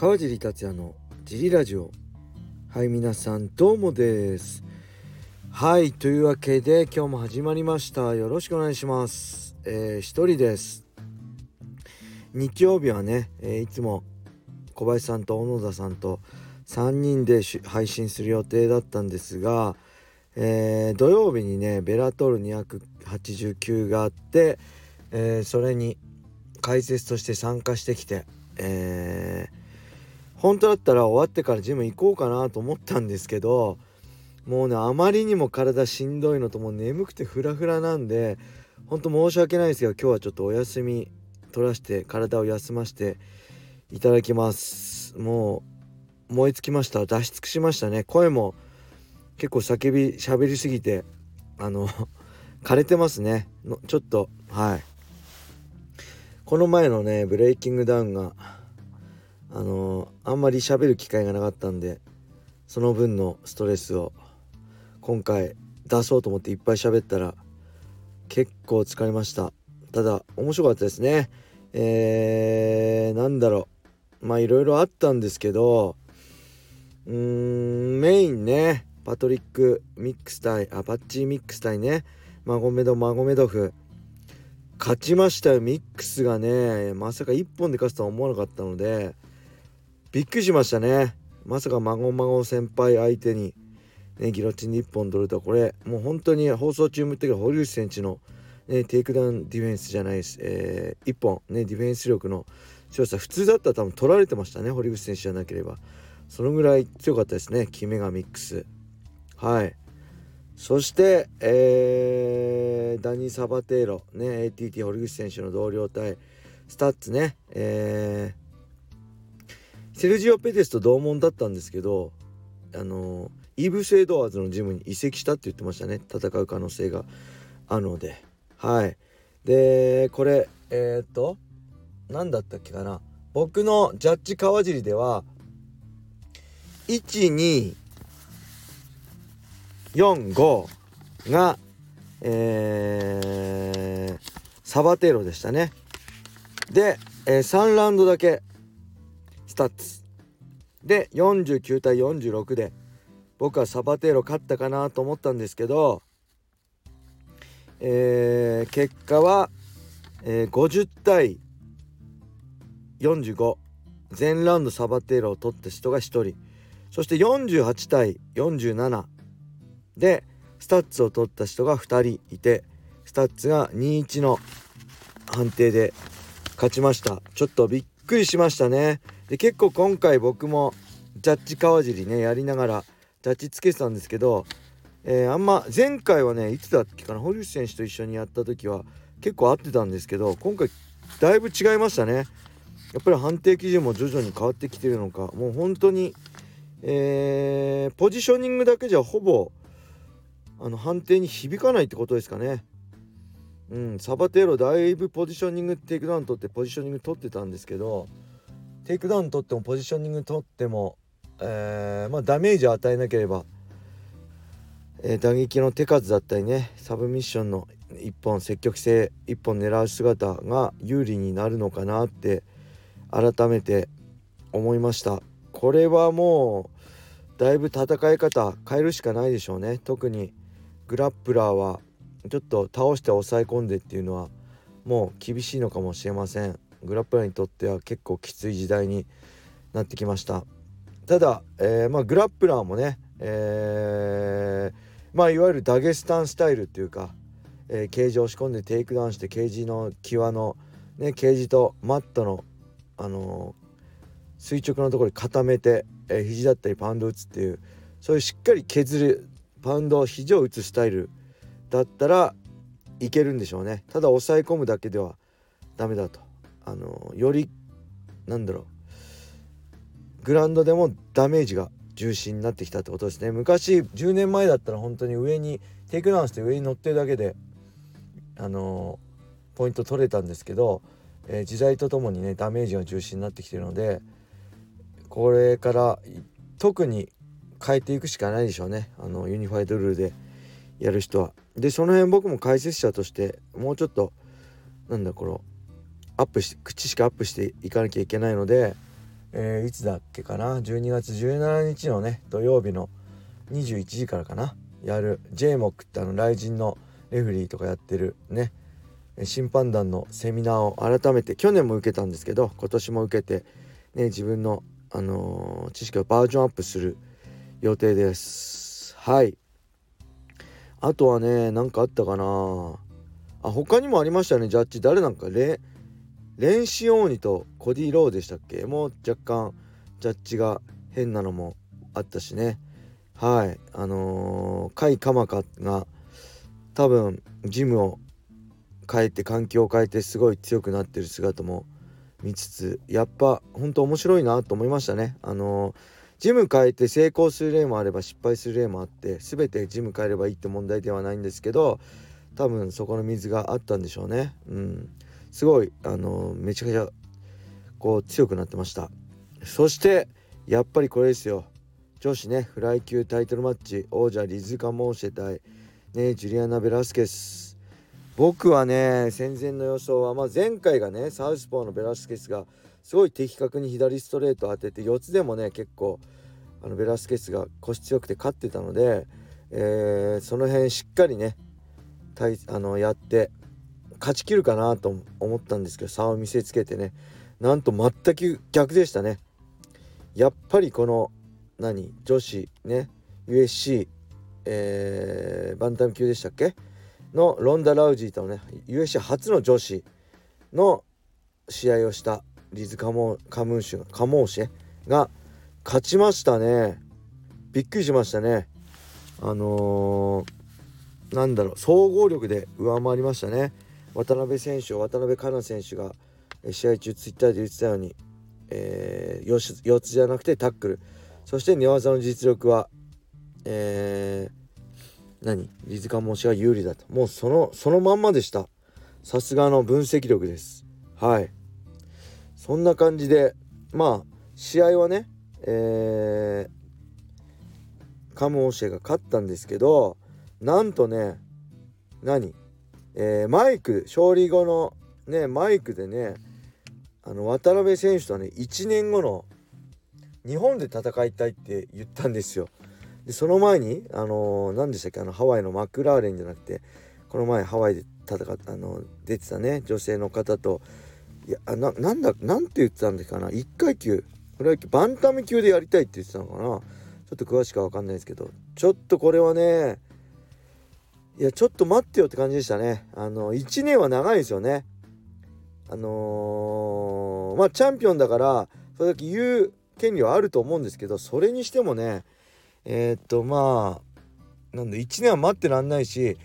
川尻達也のジリラジオ。はい皆さんどうもです。はいというわけで今日も始まりました。よろしくお願いします。えー、一人です。日曜日はね、えー、いつも小林さんと小野田さんと3人で配信する予定だったんですが、えー、土曜日にねベラトール289があって、えー、それに解説として参加してきて、えー、本当だったら終わってからジム行こうかなと思ったんですけどもうねあまりにも体しんどいのともう眠くてフラフラなんで本当申し訳ないですけど今日はちょっとお休み取らして体を休ませていただきます。もう燃え尽きました。出し尽くしましたね。声も結構叫び喋りすぎてあの 枯れてますね。のちょっとはい。この前のねブレイキングダウンがあのあんまり喋る機会がなかったんでその分のストレスを今回出そうと思っていっぱい喋ったら結構疲れました。ただ面白かったですね。えー、なんだろう。まあいろいろあったんですけどうーんメインねパトリック・ミックス対あパッチ・ミックス対ねマゴメド・マゴメドフ。勝ちましたよミックスがね。まさか1本で勝つとは思わなかったのでびっくりしましたね。まさかマゴマゴ先輩相手にねギロチンで1本取るとこれもう本当に放送中も言ったけど堀口選手のね、テイクダウンディフェンスじゃないです、えー、1本、ね、ディフェンス力の強さ普通だったら多分取られてましたね堀口選手じゃなければ。そのぐらい強かったですね決めがミックス。はい。そして、えー、ダニー・サバテーロ、ね、ATT 堀口選手の同僚対スタッツね、えー、セルジオ・ペティスと同門だったんですけどあのイーブス・エドワーズのジムに移籍したって言ってましたね。戦う可能性があるので。はい。でこれえー、っと何だったっけかな。僕のジャッジ川尻では1245がえー、サバテロでしたね。で、えー、3ラウンドだけスタッツで49対46で僕はサバテロ勝ったかなと思ったんですけどえー、結果は、えー、50対45全ラウンドサバテロを取った人が1人。そして48対47でストッツを取った人が2人いてストッツが2-1の判定で勝ちました。ちょっとびっくりしましたね。で結構今回僕もジャッジ川尻ねやりながらジャッジつけてたんですけどえー、あんま前回はねいつだっけかな堀内選手と一緒にやった時は結構合ってたんですけど今回だいぶ違いましたねやっぱり判定基準も徐々に変わってきてるのかもう本当に、えー、ポジショニングだけじゃほぼあの判定に響かないってことですかね。うん、サバテーロだいぶポジショニングテイクダウン取ってポジショニング取ってたんですけどテイクダウン取ってもポジショニング取っても、えー、まあ、ダメージを与えなければえー、打撃の手数だったりねサブミッションの1本積極性1本狙う姿が有利になるのかなって改めて思いました。これはもうだいぶ戦い方変えるしかないでしょうね。特にグラップラーはちょっと倒して抑え込んでっていうのはもう厳しいのかもしれません。グラップラーにとっては結構きつい時代になってきました。ただ、えー、まあ、グラップラーもね、えーまあいわゆるダゲスタンスタイルっていうか、えー、ケージを押し込んでテイクダウンしてケージの際のねケージとマットのあの、垂直のところに固めて、えー、肘だったりパウンド打つっていうそういうしっかり削るパウンド肘を打つスタイルだったらいけるんでしょうね。ただ抑え込むだけではダメだと。あのよりなんだろう。グラウンドでもダメージが中心になってきたってことですね。昔10年前だったら本当に上にテイクダウンして上に乗ってるだけであの、ポイント取れたんですけど、えー、時代とともにねダメージが中心になってきてるのでこれから特に変えていくしかないでしょうね。あのユニファイドルールでやる人は。でその辺僕も解説者としてもうちょっとなんだこのアップし口しかアップしていかなきゃいけないのでえー、いつだっけかな？12月17日のね土曜日の21時からかな？やる。JMOC ってあの雷神のレフリーとかやってるね審判団のセミナーを改めて去年も受けたんですけど今年も受けて、ね、自分の、あのー、知識をバージョンアップする予定です。はい。あとはね何かあったかな？あ他にもありましたねジャッジ。誰なんかレレンシオーニとコディ・ローでしたっけ？もう若干ジャッジが変なのもあったしね。はい。あのー、甲斐鎌香が多分ジムを変えて環境を変えてすごい強くなってる姿も見つつやっぱ本当面白いなと思いましたね。あのー、ジム変えて成功する例もあれば失敗する例もあって全てジム変えればいいって問題ではないんですけど多分そこの水があったんでしょうね。うん。すごいあの、めちゃくちゃこう強くなってました。そしてやっぱりこれですよ。女子ねフライ級タイトルマッチ王者リズカ・モーシェ対ねジュリアナ・ベラスケス。僕はね戦前の予想は、まあ、前回がねサウスポーのベラスケスがすごい的確に左ストレート当てて4つでもね結構あのベラスケスが腰強くて勝ってたので、えー、その辺しっかりねあのやって勝ちきるかなと思ったんですけど差を見せつけてね。なんと全く逆でしたね。やっぱりこの何女子ね USC、えー、バンタム級でしたっけ？のロンダ・ラウジーとね USC 初の女子の試合をしたリズ・カモカムーシュカモーシェが勝ちましたね。びっくりしましたね。あのー、なんだろう総合力で上回りましたね。渡辺選手渡辺香奈選手が試合中ツイッターで言ってたように、えー、4つじゃなくてタックル。そして寝技の実力は、えー、何？リズカモシが有利だと。もうそのそのまんまでした。さすがの分析力です。はい。そんな感じでまあ試合はねえー、カムオシェが勝ったんですけどなんとね何？えー、マイク勝利後のねマイクでねあの渡辺選手とはね1年後の日本で戦いたいって言ったんですよ。でその前にあのー、何でしたっけあのハワイのマクラーレンじゃなくてこの前ハワイで戦ったあの出てたね女性の方といやななんだなんて言ってたんですかな1階級これはバンタム級でやりたいって言ってたのかなちょっと詳しくは分かんないですけどちょっとこれはねいやちょっと待ってよって感じでしたね。あの1年は長いですよね。あのー、まあチャンピオンだからそれだけ言う権利はあると思うんですけどそれにしてもねえー、っとまあなんで1年は待ってらんないし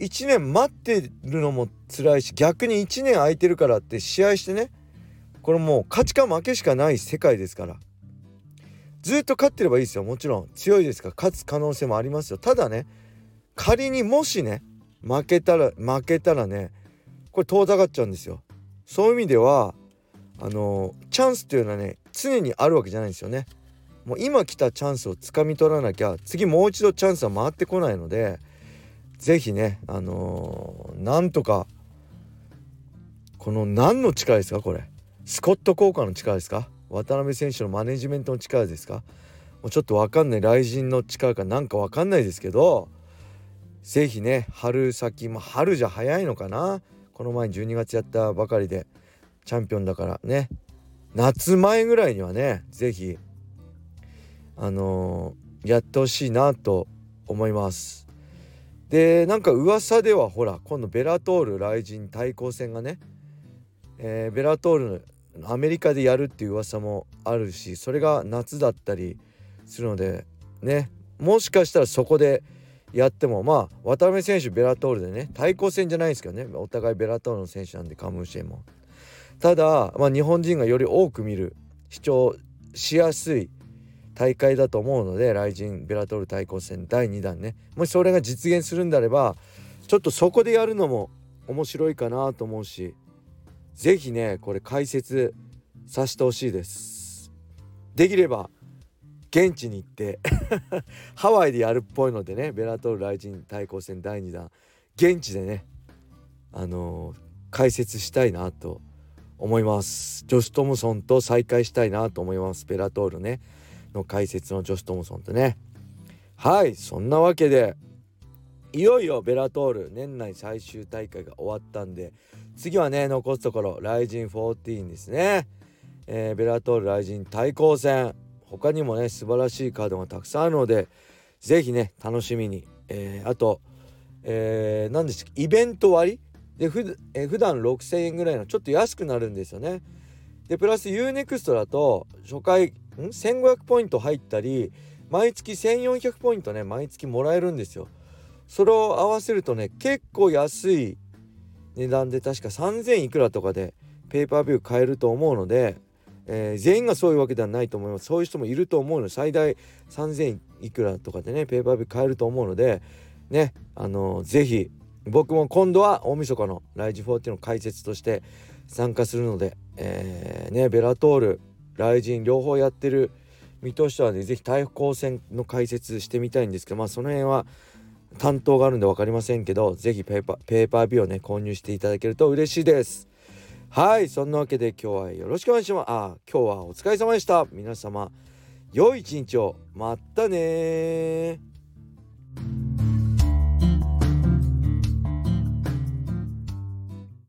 1年待ってるのも辛いし逆に1年空いてるからって試合してねこれもう勝ちか負けしかない世界ですから。ずっと勝ってればいいですよもちろん。強いですから勝つ可能性もありますよ。ただね仮にもしね負けたら負けたらねこれ遠ざかっちゃうんですよ。そういう意味ではあのチャンスっていうのはね常にあるわけじゃないんですよね。もう今来たチャンスをつかみ取らなきゃ次もう一度チャンスは回ってこないので是非ねあのー、なんとかこの何の力ですかこれ。スコット効果の力ですか。渡辺選手のマネジメントの力ですか。もうちょっと分かんない雷神の力かなんか分かんないですけど是非ね春先まあ春じゃ早いのかな？この前12月やったばかりでチャンピオンだからね。夏前ぐらいにはね是非あのー、やってほしいなと思います。でなんか噂ではほら今度ベラトール雷神対抗戦がね、えー、ベラトールアメリカでやるっていう噂もあるしそれが夏だったりするのでねもしかしたらそこでやってもまあ渡辺選手ベラトールでね対抗戦じゃないですけどね。お互いベラトールの選手なんでカムシェも。ただ、まあ、日本人がより多く見る視聴しやすい大会だと思うのでライジンベラトール対抗戦第2弾ね。もしそれが実現するんであればちょっとそこでやるのも面白いかなと思うし是非ねこれ解説させてほしいです。できれば現地に行って ハワイでやるっぽいのでねベラトールライジン対抗戦第2弾現地でねあのー、解説したいなと思います。ジョシュ・トムソンと再会したいなと思います。ベラトールねの解説のジョシュ・トムソンとね。はいそんなわけでいよいよベラトール年内最終大会が終わったんで次はね残すところライジン14ですね、えー、ベラトールライジン対抗戦。他にもね素晴らしいカードがたくさんあるので是非ね楽しみに、えー、あと、えー、何ですかイベント割？でふ、えー、普段6000円ぐらいのちょっと安くなるんですよね。でプラス UNEXT だと初回ん？1500ポイント入ったり毎月1400ポイントね毎月もらえるんですよ。それを合わせるとね結構安い値段で確か3000いくらとかでペーパービュー買えると思うので、えー、全員がそういうわけではないと思います。そういう人もいると思うの。で最大3000いくらとかでねペーパービュー買えると思うのでねあのー、ぜひ僕も今度は大晦日のライジ40の解説として参加するので、えー、ねベラトールライジン両方やってる身としてはね是非対抗戦の解説してみたいんですけどまあその辺は担当があるんで分かりませんけど是非ペーパーペーパービューをね購入していただけると嬉しいです。はいそんなわけで今日はよろしくお願いします。あ今日はお疲れ様でした。皆様良い一日を。またね